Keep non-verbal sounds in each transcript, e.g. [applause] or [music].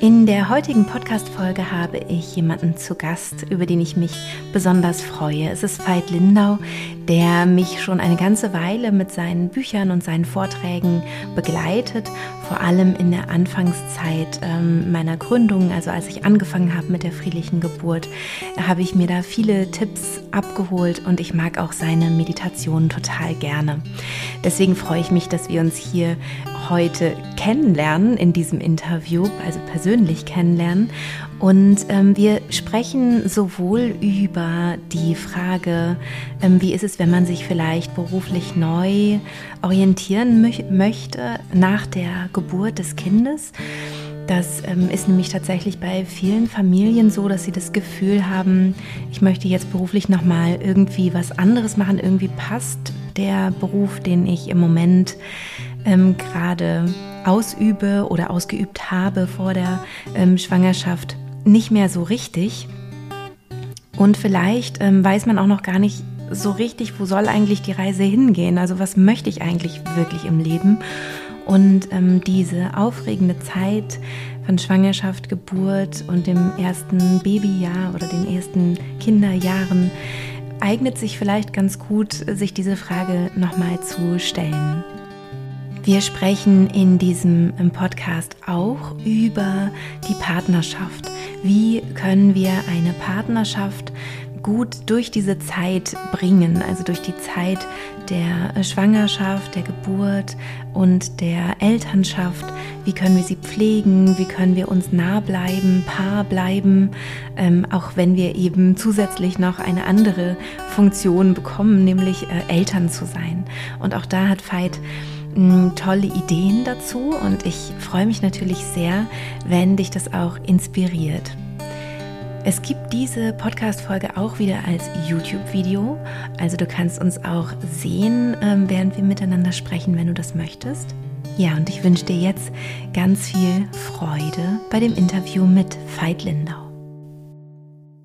In der heutigen Podcast-Folge habe ich jemanden zu Gast, über den ich mich besonders freue. Es ist Veit Lindau, der mich schon eine ganze Weile mit seinen Büchern und seinen Vorträgen begleitet, vor allem in der Anfangszeit ähm, meiner Gründung, also als ich angefangen habe mit der friedlichen Geburt, habe ich mir da viele Tipps abgeholt und ich mag auch seine Meditation total gerne. Deswegen freue ich mich, dass wir uns hier heute kennenlernen in diesem Interview, also persönlich kennenlernen. Und ähm, wir sprechen sowohl über die Frage, ähm, wie ist es, wenn man sich vielleicht beruflich neu orientieren mö möchte nach der Geburt des Kindes. Das ähm, ist nämlich tatsächlich bei vielen Familien so, dass sie das Gefühl haben, ich möchte jetzt beruflich nochmal irgendwie was anderes machen. Irgendwie passt der Beruf, den ich im Moment ähm, gerade ausübe oder ausgeübt habe vor der ähm, Schwangerschaft, nicht mehr so richtig. Und vielleicht ähm, weiß man auch noch gar nicht so richtig, wo soll eigentlich die Reise hingehen? Also was möchte ich eigentlich wirklich im Leben? Und ähm, diese aufregende Zeit von Schwangerschaft, Geburt und dem ersten Babyjahr oder den ersten Kinderjahren eignet sich vielleicht ganz gut, sich diese Frage nochmal zu stellen. Wir sprechen in diesem Podcast auch über die Partnerschaft. Wie können wir eine Partnerschaft gut durch diese Zeit bringen, also durch die Zeit der Schwangerschaft, der Geburt und der Elternschaft. Wie können wir sie pflegen? Wie können wir uns nah bleiben, Paar bleiben, ähm, auch wenn wir eben zusätzlich noch eine andere Funktion bekommen, nämlich äh, Eltern zu sein. Und auch da hat Veit tolle Ideen dazu und ich freue mich natürlich sehr, wenn dich das auch inspiriert. Es gibt diese Podcast-Folge auch wieder als YouTube-Video. Also du kannst uns auch sehen, ähm, während wir miteinander sprechen, wenn du das möchtest. Ja, und ich wünsche dir jetzt ganz viel Freude bei dem Interview mit Veit Lindau.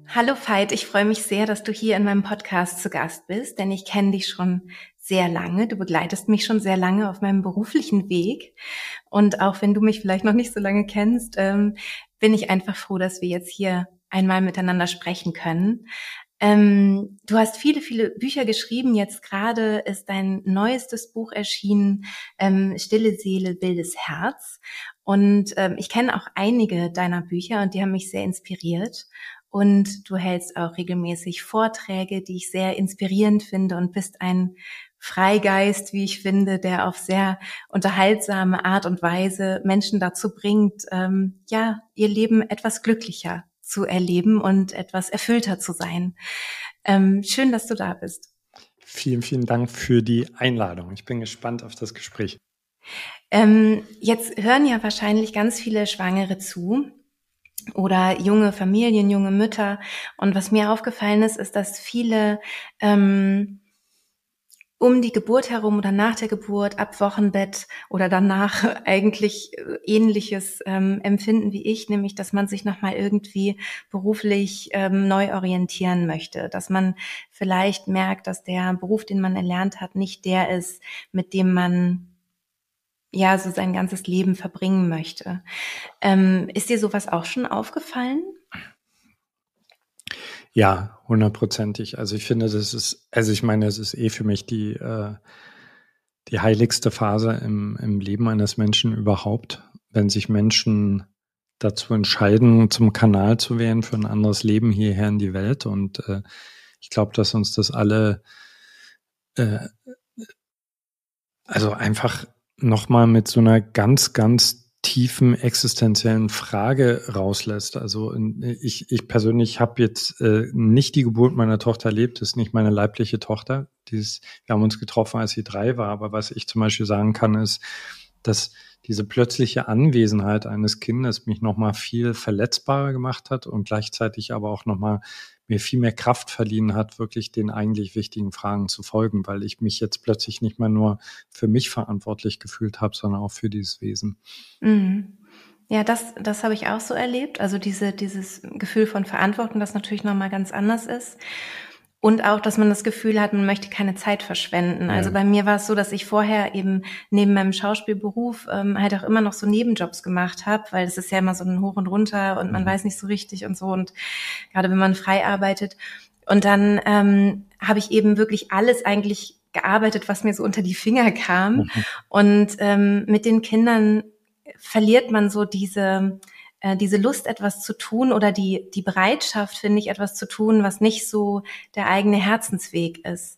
Hallo Veit, ich freue mich sehr, dass du hier in meinem Podcast zu Gast bist, denn ich kenne dich schon sehr lange. Du begleitest mich schon sehr lange auf meinem beruflichen Weg. Und auch wenn du mich vielleicht noch nicht so lange kennst, ähm, bin ich einfach froh, dass wir jetzt hier einmal miteinander sprechen können. Ähm, du hast viele, viele Bücher geschrieben. Jetzt gerade ist dein neuestes Buch erschienen, ähm, Stille Seele, wildes Herz. Und ähm, ich kenne auch einige deiner Bücher und die haben mich sehr inspiriert. Und du hältst auch regelmäßig Vorträge, die ich sehr inspirierend finde und bist ein Freigeist, wie ich finde, der auf sehr unterhaltsame Art und Weise Menschen dazu bringt, ähm, ja, ihr Leben etwas glücklicher zu erleben und etwas erfüllter zu sein. Ähm, schön, dass du da bist. Vielen, vielen Dank für die Einladung. Ich bin gespannt auf das Gespräch. Ähm, jetzt hören ja wahrscheinlich ganz viele Schwangere zu oder junge Familien, junge Mütter. Und was mir aufgefallen ist, ist, dass viele ähm, um die Geburt herum oder nach der Geburt, ab Wochenbett oder danach [laughs] eigentlich äh, ähnliches ähm, empfinden wie ich, nämlich dass man sich nochmal irgendwie beruflich ähm, neu orientieren möchte, dass man vielleicht merkt, dass der Beruf, den man erlernt hat, nicht der ist, mit dem man ja so sein ganzes Leben verbringen möchte. Ähm, ist dir sowas auch schon aufgefallen? Ja, hundertprozentig. Also ich finde, das ist, also ich meine, es ist eh für mich die, äh, die heiligste Phase im, im Leben eines Menschen überhaupt, wenn sich Menschen dazu entscheiden, zum Kanal zu werden für ein anderes Leben hierher in die Welt. Und äh, ich glaube, dass uns das alle äh, also einfach nochmal mit so einer ganz, ganz tiefen existenziellen Frage rauslässt. Also ich, ich persönlich habe jetzt äh, nicht die Geburt meiner Tochter erlebt, das ist nicht meine leibliche Tochter. Dieses, wir haben uns getroffen, als sie drei war, aber was ich zum Beispiel sagen kann, ist, dass diese plötzliche Anwesenheit eines Kindes mich nochmal viel verletzbarer gemacht hat und gleichzeitig aber auch nochmal mir viel mehr Kraft verliehen hat, wirklich den eigentlich wichtigen Fragen zu folgen, weil ich mich jetzt plötzlich nicht mehr nur für mich verantwortlich gefühlt habe, sondern auch für dieses Wesen. Mhm. Ja, das, das habe ich auch so erlebt. Also diese, dieses Gefühl von Verantwortung, das natürlich nochmal ganz anders ist. Und auch, dass man das Gefühl hat, man möchte keine Zeit verschwenden. Also bei mir war es so, dass ich vorher eben neben meinem Schauspielberuf ähm, halt auch immer noch so Nebenjobs gemacht habe, weil es ist ja immer so ein Hoch und Runter und man mhm. weiß nicht so richtig und so. Und gerade wenn man frei arbeitet. Und dann ähm, habe ich eben wirklich alles eigentlich gearbeitet, was mir so unter die Finger kam. Mhm. Und ähm, mit den Kindern verliert man so diese äh, diese Lust, etwas zu tun oder die, die Bereitschaft, finde ich, etwas zu tun, was nicht so der eigene Herzensweg ist.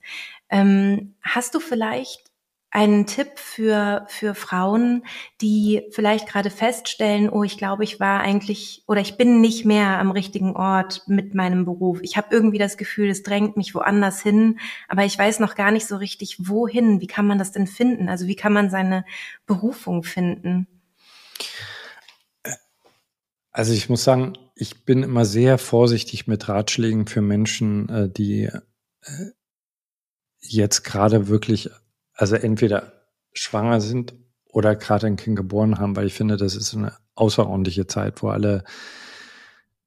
Ähm, hast du vielleicht einen Tipp für, für Frauen, die vielleicht gerade feststellen, oh, ich glaube, ich war eigentlich oder ich bin nicht mehr am richtigen Ort mit meinem Beruf. Ich habe irgendwie das Gefühl, es drängt mich woanders hin, aber ich weiß noch gar nicht so richtig, wohin. Wie kann man das denn finden? Also wie kann man seine Berufung finden? Also ich muss sagen, ich bin immer sehr vorsichtig mit Ratschlägen für Menschen, äh, die äh, jetzt gerade wirklich, also entweder schwanger sind oder gerade ein Kind geboren haben, weil ich finde, das ist eine außerordentliche Zeit, wo alle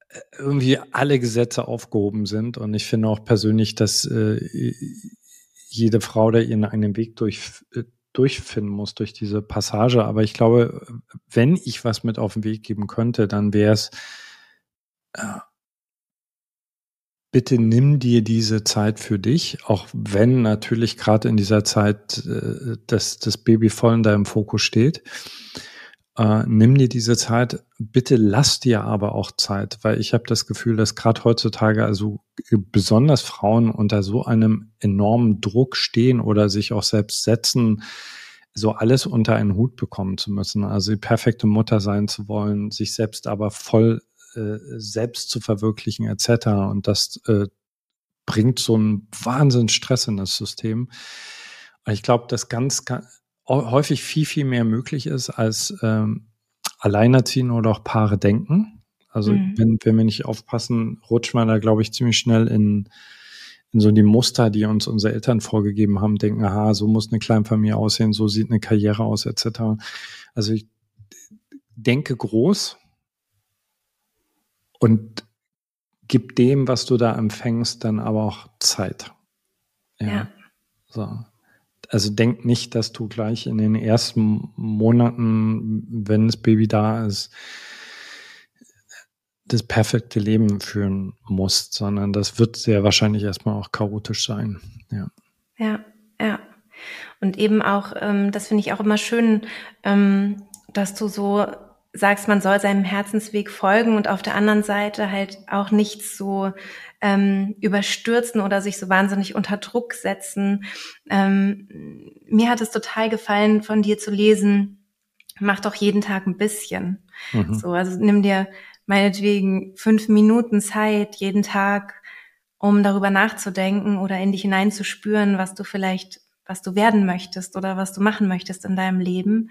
äh, irgendwie alle Gesetze aufgehoben sind. Und ich finde auch persönlich, dass äh, jede Frau da ihren eigenen Weg durch, durchfinden muss durch diese Passage. Aber ich glaube, wenn ich was mit auf den Weg geben könnte, dann wäre es, äh, bitte nimm dir diese Zeit für dich, auch wenn natürlich gerade in dieser Zeit äh, das, das Baby voll in deinem Fokus steht. Äh, nimm dir diese Zeit, bitte lass dir aber auch Zeit, weil ich habe das Gefühl, dass gerade heutzutage also besonders Frauen unter so einem enormen Druck stehen oder sich auch selbst setzen, so alles unter einen Hut bekommen zu müssen, also die perfekte Mutter sein zu wollen, sich selbst aber voll äh, selbst zu verwirklichen etc. Und das äh, bringt so einen Wahnsinn Stress in das System. Ich glaube, dass ganz, ganz häufig viel, viel mehr möglich ist, als ähm, Alleinerziehende oder auch Paare denken. Also mhm. wenn, wenn wir nicht aufpassen, rutscht man da, glaube ich, ziemlich schnell in, in so die Muster, die uns unsere Eltern vorgegeben haben, denken, aha, so muss eine Kleinfamilie aussehen, so sieht eine Karriere aus, etc. Also ich denke groß und gib dem, was du da empfängst, dann aber auch Zeit. Ja. ja. So also denk nicht, dass du gleich in den ersten Monaten, wenn das Baby da ist, das perfekte Leben führen musst, sondern das wird sehr wahrscheinlich erstmal auch chaotisch sein. Ja, ja. ja. Und eben auch, ähm, das finde ich auch immer schön, ähm, dass du so sagst, man soll seinem Herzensweg folgen und auf der anderen Seite halt auch nicht so ähm, überstürzen oder sich so wahnsinnig unter Druck setzen. Ähm, mir hat es total gefallen, von dir zu lesen, mach doch jeden Tag ein bisschen. Mhm. So, also nimm dir meinetwegen fünf Minuten Zeit jeden Tag, um darüber nachzudenken oder in dich hineinzuspüren, was du vielleicht, was du werden möchtest oder was du machen möchtest in deinem Leben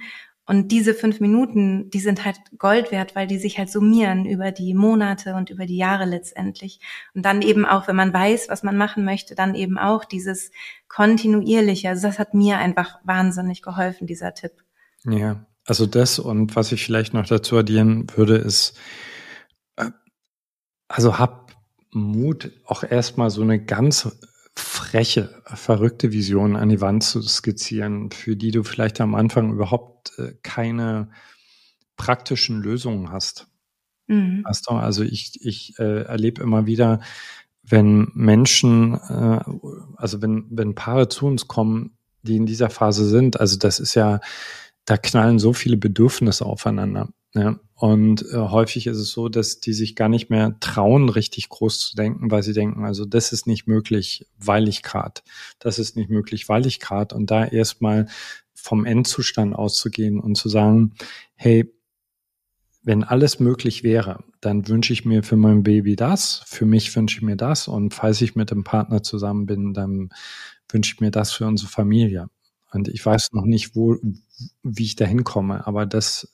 und diese fünf Minuten, die sind halt Gold wert, weil die sich halt summieren über die Monate und über die Jahre letztendlich. Und dann eben auch, wenn man weiß, was man machen möchte, dann eben auch dieses kontinuierliche. Also das hat mir einfach wahnsinnig geholfen, dieser Tipp. Ja, also das und was ich vielleicht noch dazu addieren würde, ist, äh, also hab Mut, auch erstmal so eine ganz freche, verrückte Vision an die Wand zu skizzieren, für die du vielleicht am Anfang überhaupt äh, keine praktischen Lösungen hast. Mhm. Hast du? Also ich, ich äh, erlebe immer wieder, wenn Menschen, äh, also wenn, wenn Paare zu uns kommen, die in dieser Phase sind, also das ist ja, da knallen so viele Bedürfnisse aufeinander. Ja. Und äh, häufig ist es so, dass die sich gar nicht mehr trauen, richtig groß zu denken, weil sie denken, also das ist nicht möglich, weil ich grad, das ist nicht möglich, weil ich grad. Und da erstmal vom Endzustand auszugehen und zu sagen, hey, wenn alles möglich wäre, dann wünsche ich mir für mein Baby das, für mich wünsche ich mir das und falls ich mit dem Partner zusammen bin, dann wünsche ich mir das für unsere Familie. Und ich weiß noch nicht, wo, wie ich da hinkomme, aber das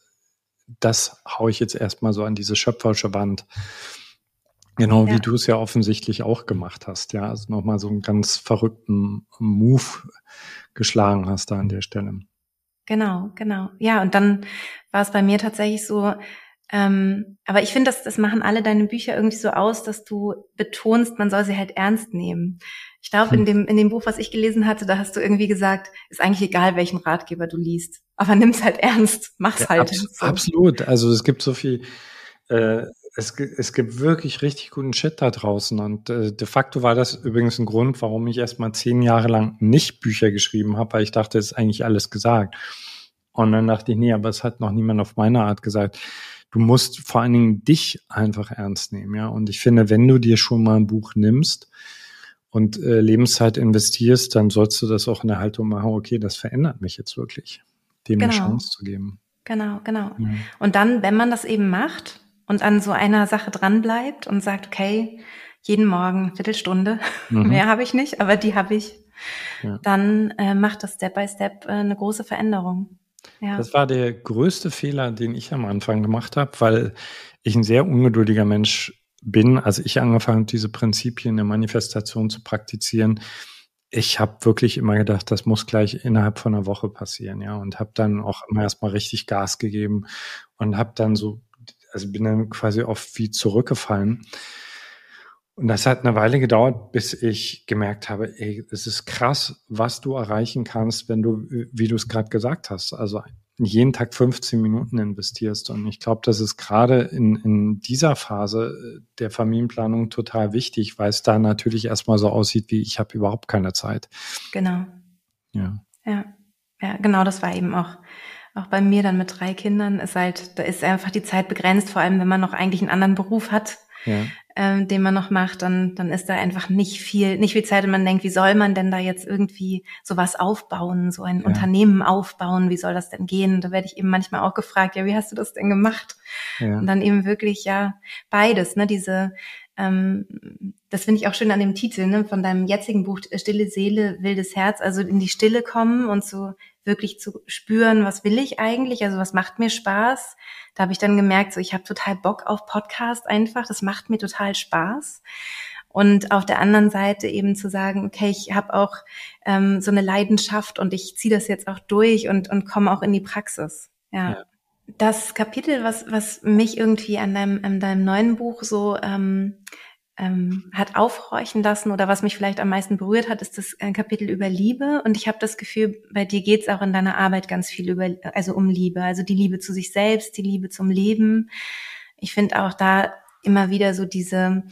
das haue ich jetzt erstmal so an diese schöpferische Wand. Genau, ja. wie du es ja offensichtlich auch gemacht hast, ja. Also nochmal so einen ganz verrückten Move geschlagen hast da an der Stelle. Genau, genau. Ja, und dann war es bei mir tatsächlich so, Ähm, aber ich finde, das, das machen alle deine Bücher irgendwie so aus, dass du betonst, man soll sie halt ernst nehmen. Ich glaube, hm. in dem, in dem Buch, was ich gelesen hatte, da hast du irgendwie gesagt, ist eigentlich egal, welchen Ratgeber du liest. Aber nimm's halt ernst, mach's ja, halt. Abs so. Absolut. Also es gibt so viel, äh, es, es gibt wirklich richtig guten Shit da draußen. Und äh, de facto war das übrigens ein Grund, warum ich erst mal zehn Jahre lang nicht Bücher geschrieben habe, weil ich dachte, es ist eigentlich alles gesagt. Und dann dachte ich, nee, aber es hat noch niemand auf meine Art gesagt. Du musst vor allen Dingen dich einfach ernst nehmen, ja. Und ich finde, wenn du dir schon mal ein Buch nimmst und äh, Lebenszeit investierst, dann sollst du das auch in der Haltung machen, okay, das verändert mich jetzt wirklich, dem genau. eine Chance zu geben. Genau, genau. Mhm. Und dann, wenn man das eben macht und an so einer Sache dranbleibt und sagt, okay, jeden Morgen Viertelstunde, [laughs] mhm. mehr habe ich nicht, aber die habe ich, ja. dann äh, macht das Step by Step äh, eine große Veränderung. Ja. Das war der größte Fehler, den ich am Anfang gemacht habe, weil ich ein sehr ungeduldiger Mensch bin. Also ich angefangen habe, diese Prinzipien der Manifestation zu praktizieren. Ich habe wirklich immer gedacht, das muss gleich innerhalb von einer Woche passieren, ja, und habe dann auch immer erstmal richtig Gas gegeben und habe dann so, also bin dann quasi oft wie zurückgefallen. Und das hat eine Weile gedauert, bis ich gemerkt habe, ey, es ist krass, was du erreichen kannst, wenn du, wie du es gerade gesagt hast, also jeden Tag 15 Minuten investierst. Und ich glaube, das ist gerade in, in dieser Phase der Familienplanung total wichtig, weil es da natürlich erstmal so aussieht, wie ich habe überhaupt keine Zeit. Genau. Ja. Ja. Ja, genau, das war eben auch auch bei mir dann mit drei Kindern ist halt, da ist einfach die Zeit begrenzt, vor allem wenn man noch eigentlich einen anderen Beruf hat ja. Ähm, den man noch macht, dann, dann ist da einfach nicht viel, nicht viel Zeit und man denkt, wie soll man denn da jetzt irgendwie sowas aufbauen, so ein ja. Unternehmen aufbauen, wie soll das denn gehen? Da werde ich eben manchmal auch gefragt, ja, wie hast du das denn gemacht? Ja. Und dann eben wirklich, ja, beides, ne, diese, ähm, das finde ich auch schön an dem Titel, ne, von deinem jetzigen Buch, Stille Seele, wildes Herz, also in die Stille kommen und so wirklich zu spüren, was will ich eigentlich, also was macht mir Spaß. Da habe ich dann gemerkt, so ich habe total Bock auf Podcast einfach, das macht mir total Spaß. Und auf der anderen Seite eben zu sagen, okay, ich habe auch ähm, so eine Leidenschaft und ich ziehe das jetzt auch durch und, und komme auch in die Praxis. ja. ja das Kapitel, was, was mich irgendwie an deinem, an deinem neuen Buch so ähm, ähm, hat aufhorchen lassen oder was mich vielleicht am meisten berührt hat, ist das äh, Kapitel über Liebe. Und ich habe das Gefühl, bei dir geht es auch in deiner Arbeit ganz viel über, also um Liebe, also die Liebe zu sich selbst, die Liebe zum Leben. Ich finde auch da immer wieder so diese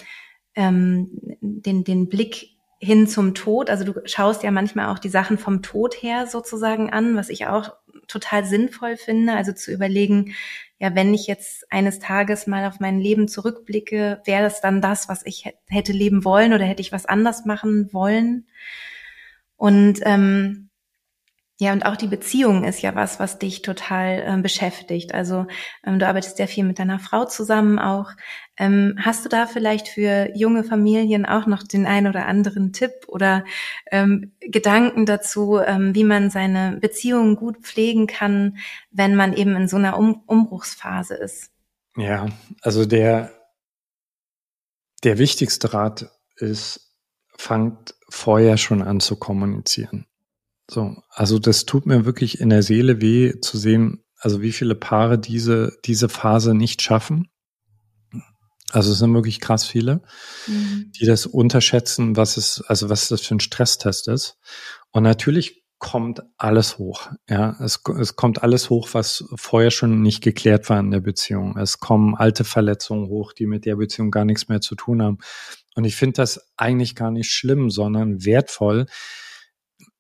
ähm, den den Blick hin zum Tod. Also du schaust ja manchmal auch die Sachen vom Tod her sozusagen an, was ich auch total sinnvoll finde. Also zu überlegen, ja, wenn ich jetzt eines Tages mal auf mein Leben zurückblicke, wäre das dann das, was ich hätte leben wollen oder hätte ich was anders machen wollen? Und ähm, ja, und auch die Beziehung ist ja was, was dich total ähm, beschäftigt. Also ähm, du arbeitest sehr viel mit deiner Frau zusammen auch. Ähm, hast du da vielleicht für junge Familien auch noch den ein oder anderen Tipp oder ähm, Gedanken dazu, ähm, wie man seine Beziehungen gut pflegen kann, wenn man eben in so einer um Umbruchsphase ist? Ja, also der, der wichtigste Rat ist, fangt vorher schon an zu kommunizieren. So, also das tut mir wirklich in der Seele weh zu sehen, also wie viele Paare diese, diese Phase nicht schaffen. Also es sind wirklich krass viele, mhm. die das unterschätzen, was es, also was das für ein Stresstest ist. Und natürlich kommt alles hoch. Ja, es, es kommt alles hoch, was vorher schon nicht geklärt war in der Beziehung. Es kommen alte Verletzungen hoch, die mit der Beziehung gar nichts mehr zu tun haben. Und ich finde das eigentlich gar nicht schlimm, sondern wertvoll,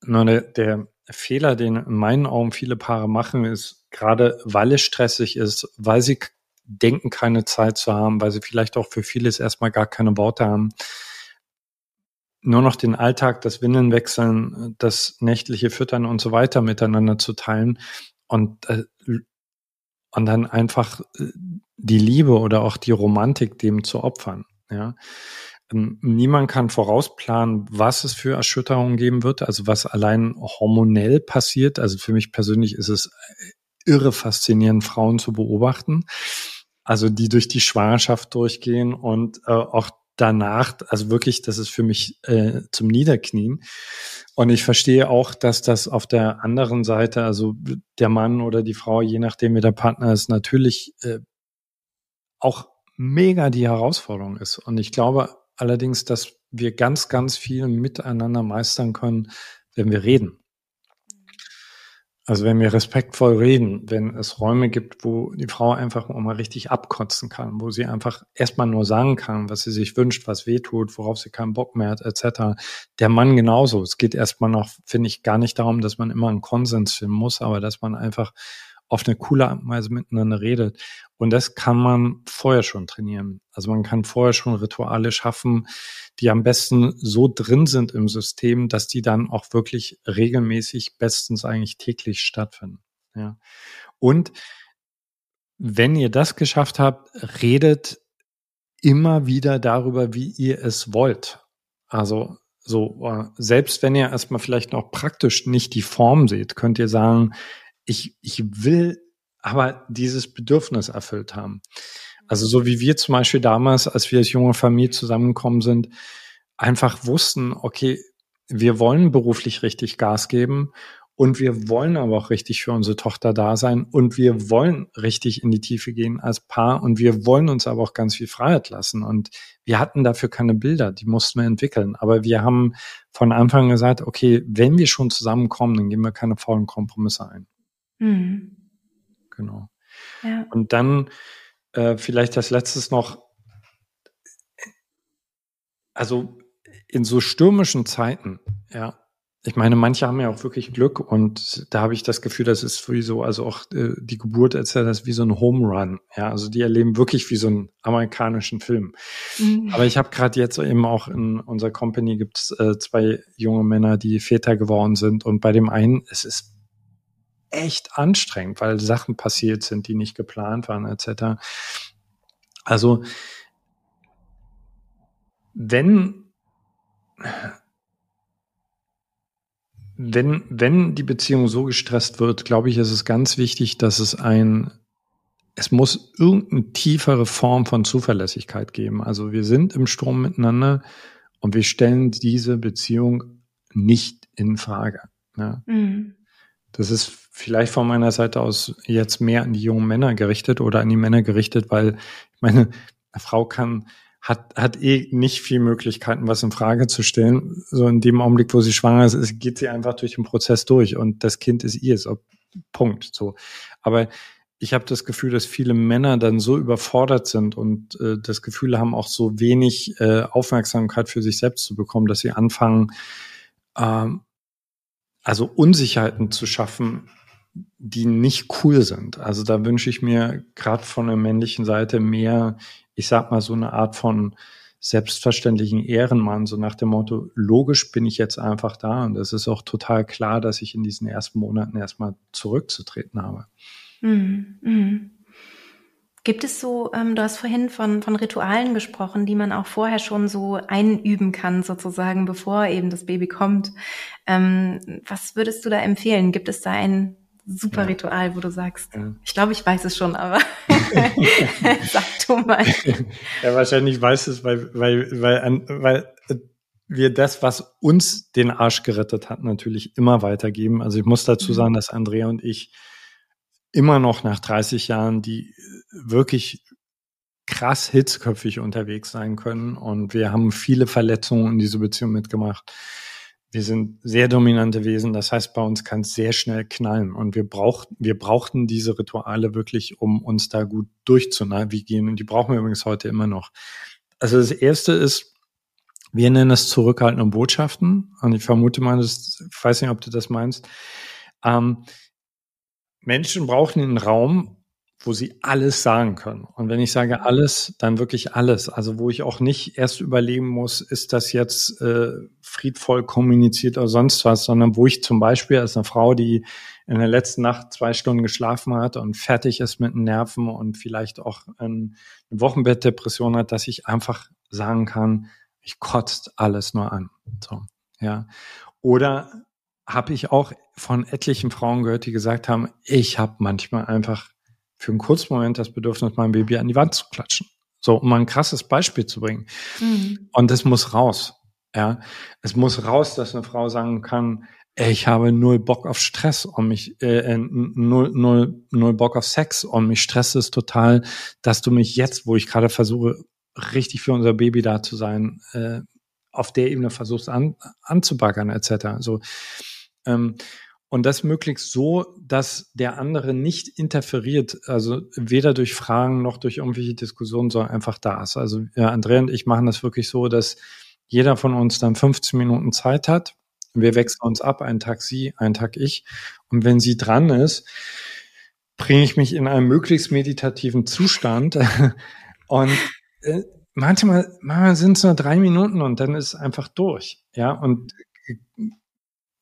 nur der, der Fehler, den in meinen Augen viele Paare machen, ist gerade, weil es stressig ist, weil sie denken, keine Zeit zu haben, weil sie vielleicht auch für vieles erstmal gar keine Worte haben, nur noch den Alltag, das Windeln wechseln, das nächtliche Füttern und so weiter miteinander zu teilen und, äh, und dann einfach äh, die Liebe oder auch die Romantik dem zu opfern. Ja, ähm, niemand kann vorausplanen, was es für Erschütterungen geben wird, also was allein hormonell passiert. Also für mich persönlich ist es äh, irre faszinierend, Frauen zu beobachten. Also die durch die Schwangerschaft durchgehen und äh, auch danach, also wirklich, das ist für mich äh, zum Niederknien. Und ich verstehe auch, dass das auf der anderen Seite, also der Mann oder die Frau, je nachdem wie der Partner ist, natürlich äh, auch mega die Herausforderung ist. Und ich glaube allerdings, dass wir ganz, ganz viel miteinander meistern können, wenn wir reden. Also wenn wir respektvoll reden, wenn es Räume gibt, wo die Frau einfach mal richtig abkotzen kann, wo sie einfach erstmal nur sagen kann, was sie sich wünscht, was weh tut, worauf sie keinen Bock mehr hat, etc. Der Mann genauso. Es geht erstmal noch, finde ich, gar nicht darum, dass man immer einen Konsens finden muss, aber dass man einfach auf eine coole Weise miteinander redet. Und das kann man vorher schon trainieren. Also man kann vorher schon Rituale schaffen, die am besten so drin sind im System, dass die dann auch wirklich regelmäßig, bestens eigentlich täglich stattfinden. Ja. Und wenn ihr das geschafft habt, redet immer wieder darüber, wie ihr es wollt. Also so, äh, selbst wenn ihr erstmal vielleicht noch praktisch nicht die Form seht, könnt ihr sagen, ich, ich will aber dieses Bedürfnis erfüllt haben. Also so wie wir zum Beispiel damals, als wir als junge Familie zusammengekommen sind, einfach wussten, okay, wir wollen beruflich richtig Gas geben und wir wollen aber auch richtig für unsere Tochter da sein und wir wollen richtig in die Tiefe gehen als Paar und wir wollen uns aber auch ganz viel Freiheit lassen. Und wir hatten dafür keine Bilder, die mussten wir entwickeln. Aber wir haben von Anfang gesagt, okay, wenn wir schon zusammenkommen, dann gehen wir keine faulen Kompromisse ein. Mhm. Genau. Ja. Und dann äh, vielleicht als letztes noch, also in so stürmischen Zeiten, ja, ich meine, manche haben ja auch wirklich Glück und da habe ich das Gefühl, das ist wie so, also auch äh, die Geburt etc., das wie so ein Home Run. Ja, also die erleben wirklich wie so einen amerikanischen Film. Mhm. Aber ich habe gerade jetzt eben auch in unserer Company gibt es äh, zwei junge Männer, die Väter geworden sind und bei dem einen, es ist echt anstrengend, weil Sachen passiert sind, die nicht geplant waren, etc. Also, wenn, wenn, wenn die Beziehung so gestresst wird, glaube ich, ist es ganz wichtig, dass es ein, es muss irgendeine tiefere Form von Zuverlässigkeit geben. Also wir sind im Strom miteinander und wir stellen diese Beziehung nicht in Frage. Ja. Mhm. Das ist vielleicht von meiner Seite aus jetzt mehr an die jungen Männer gerichtet oder an die Männer gerichtet, weil ich meine, eine Frau kann, hat, hat eh nicht viel Möglichkeiten, was in Frage zu stellen. So in dem Augenblick, wo sie schwanger ist, geht sie einfach durch den Prozess durch und das Kind ist ihr, so Punkt. So. Aber ich habe das Gefühl, dass viele Männer dann so überfordert sind und äh, das Gefühl haben, auch so wenig äh, Aufmerksamkeit für sich selbst zu bekommen, dass sie anfangen, ähm, also Unsicherheiten zu schaffen, die nicht cool sind. Also da wünsche ich mir gerade von der männlichen Seite mehr, ich sag mal, so eine Art von selbstverständlichen Ehrenmann, so nach dem Motto, logisch bin ich jetzt einfach da und es ist auch total klar, dass ich in diesen ersten Monaten erstmal zurückzutreten habe. Mhm. Mhm. Gibt es so, ähm, du hast vorhin von, von Ritualen gesprochen, die man auch vorher schon so einüben kann, sozusagen, bevor eben das Baby kommt. Ähm, was würdest du da empfehlen? Gibt es da ein super ja. Ritual, wo du sagst, ja. ich glaube, ich weiß es schon, aber [laughs] [laughs] sag du mal. Ja, wahrscheinlich weiß es, weil, weil, weil, weil wir das, was uns den Arsch gerettet hat, natürlich immer weitergeben. Also ich muss dazu mhm. sagen, dass Andrea und ich immer noch nach 30 Jahren, die wirklich krass hitzköpfig unterwegs sein können. Und wir haben viele Verletzungen in diese Beziehung mitgemacht. Wir sind sehr dominante Wesen. Das heißt, bei uns kann es sehr schnell knallen. Und wir brauchten, wir brauchten diese Rituale wirklich, um uns da gut durchzunavigieren. Und die brauchen wir übrigens heute immer noch. Also das erste ist, wir nennen es zurückhaltende Botschaften. Und ich vermute mal, das, ich weiß nicht, ob du das meinst. Ähm, Menschen brauchen einen Raum, wo sie alles sagen können. Und wenn ich sage alles, dann wirklich alles. Also wo ich auch nicht erst überlegen muss, ist das jetzt äh, friedvoll kommuniziert oder sonst was, sondern wo ich zum Beispiel als eine Frau, die in der letzten Nacht zwei Stunden geschlafen hat und fertig ist mit den Nerven und vielleicht auch eine Wochenbettdepression hat, dass ich einfach sagen kann, ich kotzt alles nur an. So, ja. Oder habe ich auch von etlichen Frauen gehört, die gesagt haben, ich habe manchmal einfach für einen kurzen Moment das Bedürfnis, mein Baby an die Wand zu klatschen. So, um mal ein krasses Beispiel zu bringen. Mhm. Und das muss raus. Ja, es muss raus, dass eine Frau sagen kann, ich habe null Bock auf Stress und mich, äh, äh, null, null, null Bock auf Sex und mich stresst es total, dass du mich jetzt, wo ich gerade versuche, richtig für unser Baby da zu sein, äh, auf der Ebene versuchst an, anzubaggern, etc. So, ähm, und das möglichst so, dass der andere nicht interferiert, also weder durch Fragen noch durch irgendwelche Diskussionen, sondern einfach da ist. Also ja, Andrea und ich machen das wirklich so, dass jeder von uns dann 15 Minuten Zeit hat. Wir wechseln uns ab, einen Tag sie, einen Tag ich. Und wenn sie dran ist, bringe ich mich in einen möglichst meditativen Zustand. [laughs] und äh, manchmal, manchmal sind es nur drei Minuten und dann ist es einfach durch. Ja, und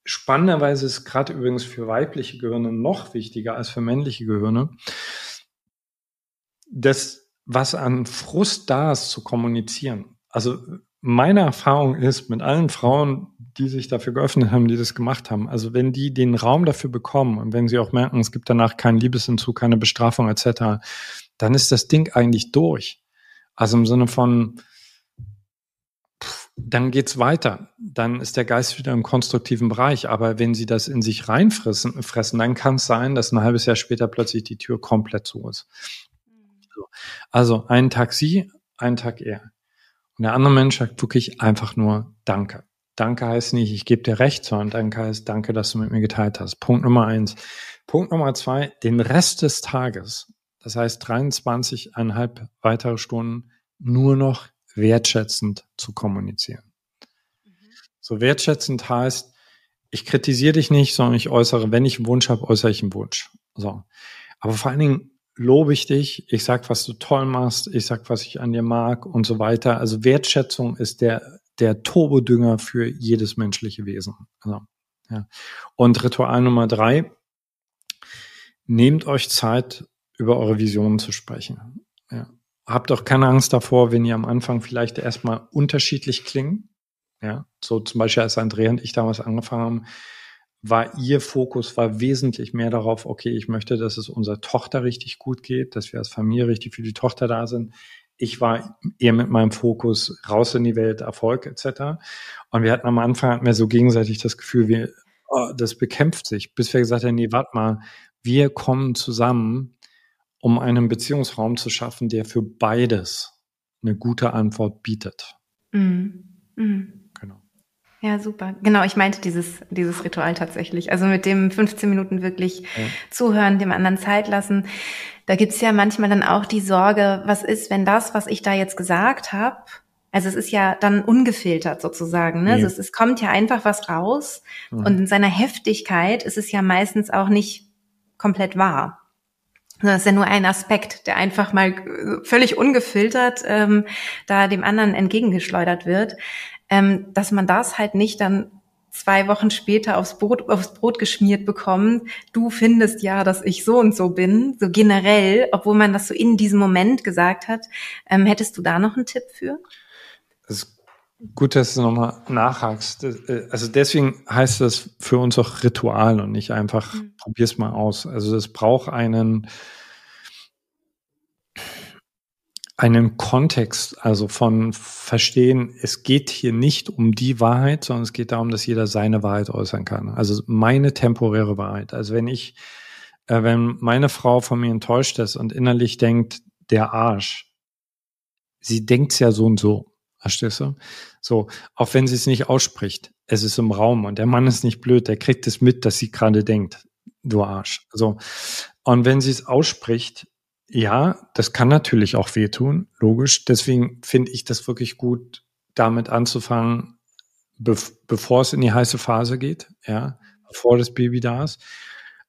Spannenderweise ist gerade übrigens für weibliche Gehirne noch wichtiger als für männliche Gehirne, das, was an Frust da ist, zu kommunizieren. Also meine Erfahrung ist mit allen Frauen, die sich dafür geöffnet haben, die das gemacht haben, also wenn die den Raum dafür bekommen und wenn sie auch merken, es gibt danach keinen Liebesentzug, keine Bestrafung etc., dann ist das Ding eigentlich durch. Also im Sinne von, dann geht's weiter. Dann ist der Geist wieder im konstruktiven Bereich. Aber wenn sie das in sich reinfressen, fressen, dann kann es sein, dass ein halbes Jahr später plötzlich die Tür komplett zu ist. Also einen Tag sie, einen Tag er. Und der andere Mensch sagt wirklich einfach nur Danke. Danke heißt nicht, ich gebe dir recht, sondern Danke heißt Danke, dass du mit mir geteilt hast. Punkt Nummer eins. Punkt Nummer zwei, den Rest des Tages, das heißt 23,5 weitere Stunden, nur noch wertschätzend zu kommunizieren. Mhm. So wertschätzend heißt, ich kritisiere dich nicht, sondern ich äußere, wenn ich einen Wunsch habe, äußere ich einen Wunsch. So. Aber vor allen Dingen lobe ich dich, ich sag, was du toll machst, ich sag, was ich an dir mag und so weiter. Also Wertschätzung ist der, der Turbodünger für jedes menschliche Wesen. Also, ja. Und Ritual Nummer drei, nehmt euch Zeit, über eure Visionen zu sprechen. Habt auch keine Angst davor, wenn ihr am Anfang vielleicht erstmal unterschiedlich klingen. Ja, so zum Beispiel als Andrea und ich damals angefangen haben, war ihr Fokus war wesentlich mehr darauf, okay, ich möchte, dass es unserer Tochter richtig gut geht, dass wir als Familie richtig für die Tochter da sind. Ich war eher mit meinem Fokus raus in die Welt, Erfolg etc. Und wir hatten am Anfang hatten wir so gegenseitig das Gefühl, wir, oh, das bekämpft sich, bis wir gesagt haben, nee, warte mal, wir kommen zusammen um einen Beziehungsraum zu schaffen, der für beides eine gute Antwort bietet. Mhm. Mhm. Genau. Ja, super. Genau, ich meinte dieses, dieses Ritual tatsächlich. Also mit dem 15 Minuten wirklich ja. zuhören, dem anderen Zeit lassen. Da gibt's ja manchmal dann auch die Sorge, was ist, wenn das, was ich da jetzt gesagt habe, also es ist ja dann ungefiltert sozusagen. Ne? Ja. Also es, es, kommt ja einfach was raus ja. und in seiner Heftigkeit ist es ja meistens auch nicht komplett wahr. Das ist ja nur ein Aspekt, der einfach mal äh, völlig ungefiltert ähm, da dem anderen entgegengeschleudert wird, ähm, dass man das halt nicht dann zwei Wochen später aufs Brot, aufs Brot geschmiert bekommt. Du findest ja, dass ich so und so bin, so generell, obwohl man das so in diesem Moment gesagt hat. Ähm, hättest du da noch einen Tipp für? Ist gut, dass du nochmal nachhakst. Äh, also deswegen heißt das für uns auch Ritual und nicht einfach mhm. probier's mal aus. Also es braucht einen einen Kontext, also von Verstehen, es geht hier nicht um die Wahrheit, sondern es geht darum, dass jeder seine Wahrheit äußern kann. Also meine temporäre Wahrheit. Also wenn ich, äh, wenn meine Frau von mir enttäuscht ist und innerlich denkt, der Arsch, sie denkt's ja so und so. Verstehst du? So, auch wenn sie es nicht ausspricht, es ist im Raum und der Mann ist nicht blöd, der kriegt es mit, dass sie gerade denkt, du Arsch. So. Und wenn sie es ausspricht, ja, das kann natürlich auch wehtun, logisch. Deswegen finde ich das wirklich gut, damit anzufangen, be bevor es in die heiße Phase geht, ja, bevor das Baby da ist.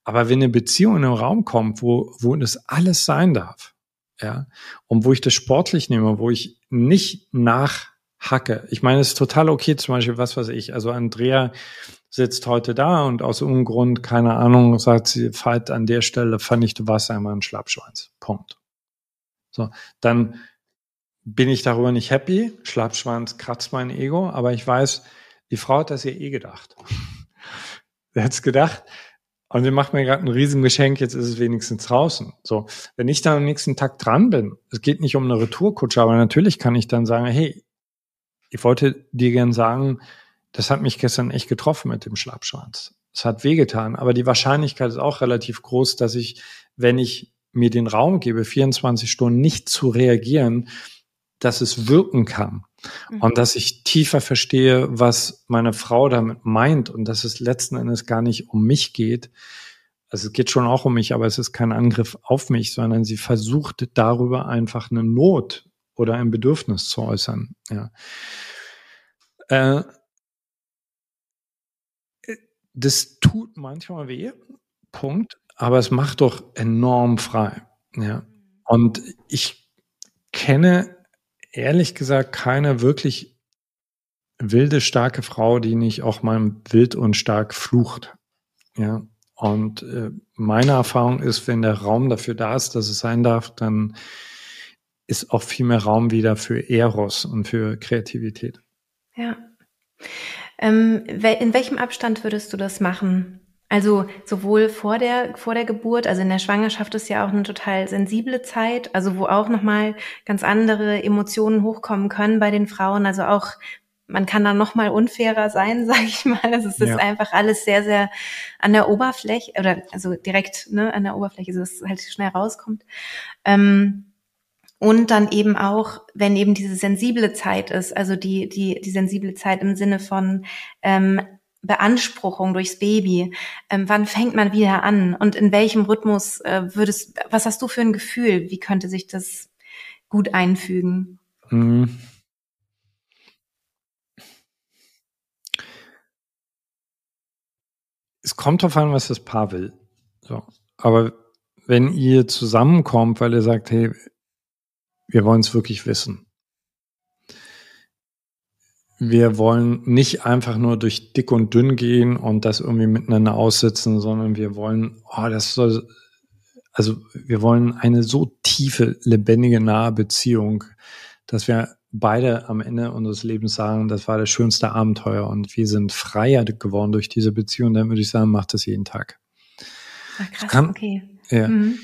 Aber wenn eine Beziehung in einen Raum kommt, wo, wo das alles sein darf, ja, und wo ich das sportlich nehme, wo ich nicht nachhacke. Ich meine, es ist total okay, zum Beispiel, was weiß ich, also Andrea sitzt heute da und aus irgendeinem Grund, keine Ahnung, sagt sie, Fight an der Stelle, fand ich, du warst einmal ein Schlappschwanz. Punkt. So, dann bin ich darüber nicht happy. Schlappschwanz kratzt mein Ego, aber ich weiß, die Frau hat das ja eh gedacht. [laughs] Sie hat's gedacht, und sie macht mir gerade ein Riesengeschenk, jetzt ist es wenigstens draußen. So, wenn ich dann am nächsten Tag dran bin, es geht nicht um eine Retourkutsche, aber natürlich kann ich dann sagen, hey, ich wollte dir gern sagen, das hat mich gestern echt getroffen mit dem Schlappschwanz. Es hat wehgetan, aber die Wahrscheinlichkeit ist auch relativ groß, dass ich, wenn ich mir den Raum gebe, 24 Stunden nicht zu reagieren, dass es wirken kann. Mhm. Und dass ich tiefer verstehe, was meine Frau damit meint und dass es letzten Endes gar nicht um mich geht. Also es geht schon auch um mich, aber es ist kein Angriff auf mich, sondern sie versucht darüber einfach eine Not oder ein Bedürfnis zu äußern. Ja. Äh, das tut manchmal weh, Punkt, aber es macht doch enorm frei. Ja. Und ich kenne ehrlich gesagt keine wirklich wilde, starke Frau, die nicht auch mal wild und stark flucht. Ja. Und äh, meine Erfahrung ist, wenn der Raum dafür da ist, dass es sein darf, dann ist auch viel mehr Raum wieder für Eros und für Kreativität. Ja. Ähm, in welchem Abstand würdest du das machen? Also sowohl vor der vor der Geburt, also in der Schwangerschaft ist ja auch eine total sensible Zeit, also wo auch noch mal ganz andere Emotionen hochkommen können bei den Frauen, also auch man kann da noch mal unfairer sein, [laughs] sage ich mal. Also es ist ja. einfach alles sehr sehr an der Oberfläche oder also direkt ne, an der Oberfläche, so dass es halt schnell rauskommt. Ähm, und dann eben auch, wenn eben diese sensible Zeit ist, also die, die, die sensible Zeit im Sinne von ähm, Beanspruchung durchs Baby. Ähm, wann fängt man wieder an? Und in welchem Rhythmus äh, würdest, was hast du für ein Gefühl? Wie könnte sich das gut einfügen? Mhm. Es kommt darauf an, was das Paar will. So. Aber wenn ihr zusammenkommt, weil ihr sagt, hey, wir wollen es wirklich wissen. Wir wollen nicht einfach nur durch dick und dünn gehen und das irgendwie miteinander aussitzen, sondern wir wollen, oh, das soll, also wir wollen eine so tiefe, lebendige, nahe Beziehung, dass wir beide am Ende unseres Lebens sagen, das war das schönste Abenteuer und wir sind freier geworden durch diese Beziehung, dann würde ich sagen, macht das jeden Tag. Ach, krass, kann, okay. Ja. Mhm.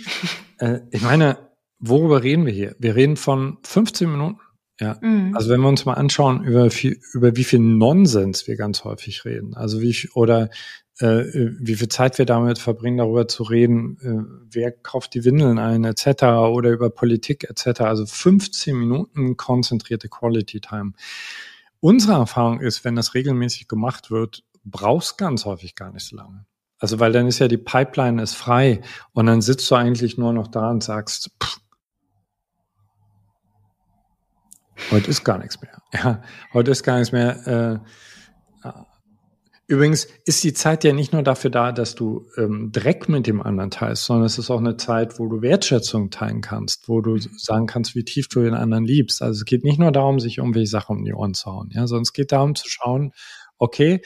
Äh, ich meine, worüber reden wir hier? Wir reden von 15 Minuten. Ja, mhm. also wenn wir uns mal anschauen, über, viel, über wie viel Nonsens wir ganz häufig reden, also wie oder äh, wie viel Zeit wir damit verbringen, darüber zu reden, äh, wer kauft die Windeln ein, etc. oder über Politik etc. Also 15 Minuten konzentrierte Quality Time. Unsere Erfahrung ist, wenn das regelmäßig gemacht wird, brauchst ganz häufig gar nicht so lange. Also weil dann ist ja die Pipeline ist frei und dann sitzt du eigentlich nur noch da und sagst, pff, Heute ist gar nichts mehr. Ja, heute ist gar nichts mehr. Äh, übrigens ist die Zeit ja nicht nur dafür da, dass du ähm, Dreck mit dem anderen teilst, sondern es ist auch eine Zeit, wo du Wertschätzung teilen kannst, wo du sagen kannst, wie tief du den anderen liebst. Also es geht nicht nur darum, sich irgendwelche Sachen um die Ohren zu hauen, ja, sondern es geht darum zu schauen, okay,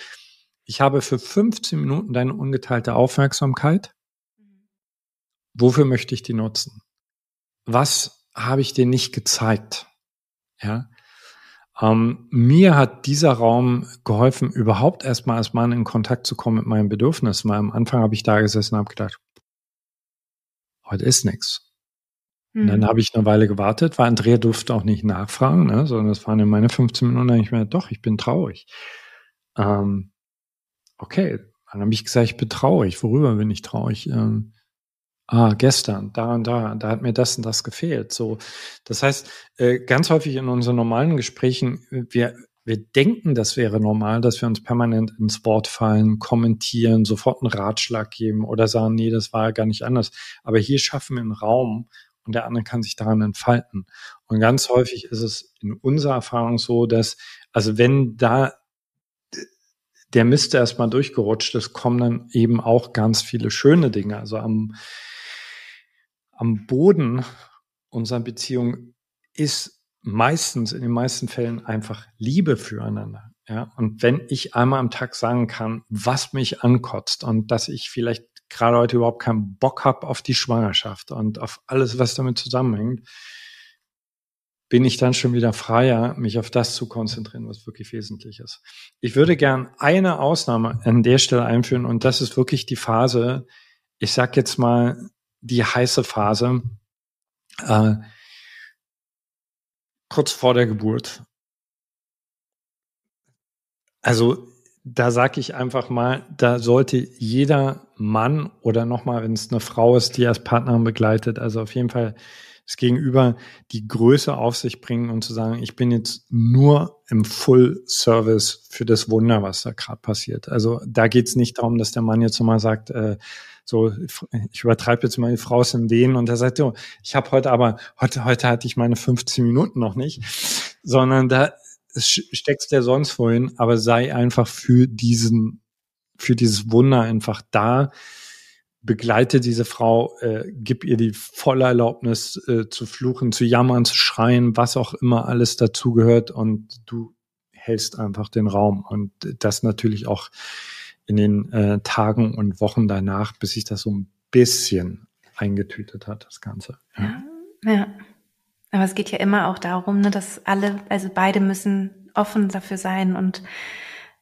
ich habe für 15 Minuten deine ungeteilte Aufmerksamkeit. Wofür möchte ich die nutzen? Was habe ich dir nicht gezeigt? Ja. Ähm, mir hat dieser Raum geholfen, überhaupt erstmal als Mann in Kontakt zu kommen mit meinen Bedürfnissen. Weil am Anfang habe ich da gesessen und habe gedacht, heute ist nichts. Und dann hm. habe ich eine Weile gewartet, weil Andrea durfte auch nicht nachfragen, ne, sondern das waren in meine 15 Minuten, dann ich mir, doch, ich bin traurig. Ähm, okay, dann habe ich gesagt, ich bin traurig. Worüber bin ich traurig? Ähm, ah, gestern, da und da, da hat mir das und das gefehlt. So, das heißt, äh, ganz häufig in unseren normalen Gesprächen, wir, wir denken, das wäre normal, dass wir uns permanent ins Wort fallen, kommentieren, sofort einen Ratschlag geben oder sagen, nee, das war ja gar nicht anders. Aber hier schaffen wir einen Raum und der andere kann sich daran entfalten. Und ganz häufig ist es in unserer Erfahrung so, dass, also wenn da der Mist erstmal durchgerutscht ist, kommen dann eben auch ganz viele schöne Dinge. Also am, am Boden unserer Beziehung ist meistens, in den meisten Fällen einfach Liebe füreinander. Ja, und wenn ich einmal am Tag sagen kann, was mich ankotzt und dass ich vielleicht gerade heute überhaupt keinen Bock habe auf die Schwangerschaft und auf alles, was damit zusammenhängt, bin ich dann schon wieder freier, mich auf das zu konzentrieren, was wirklich wesentlich ist. Ich würde gern eine Ausnahme an der Stelle einführen und das ist wirklich die Phase, ich sag jetzt mal, die heiße Phase äh, kurz vor der Geburt. Also da sage ich einfach mal, da sollte jeder Mann oder nochmal, wenn es eine Frau ist, die als Partnerin begleitet, also auf jeden Fall das Gegenüber die Größe auf sich bringen und zu sagen, ich bin jetzt nur im Full Service für das Wunder, was da gerade passiert. Also da geht es nicht darum, dass der Mann jetzt nochmal sagt, äh, so, ich übertreibe jetzt die Frau ist im Wehen und er sagt, oh, ich habe heute aber, heute, heute hatte ich meine 15 Minuten noch nicht, sondern da steckst der sonst vorhin, aber sei einfach für diesen, für dieses Wunder einfach da, begleite diese Frau, äh, gib ihr die volle Erlaubnis äh, zu fluchen, zu jammern, zu schreien, was auch immer alles dazugehört und du hältst einfach den Raum. Und das natürlich auch in den äh, Tagen und Wochen danach, bis sich das so ein bisschen eingetütet hat, das Ganze. Ja. ja. ja. Aber es geht ja immer auch darum, ne, dass alle, also beide müssen offen dafür sein und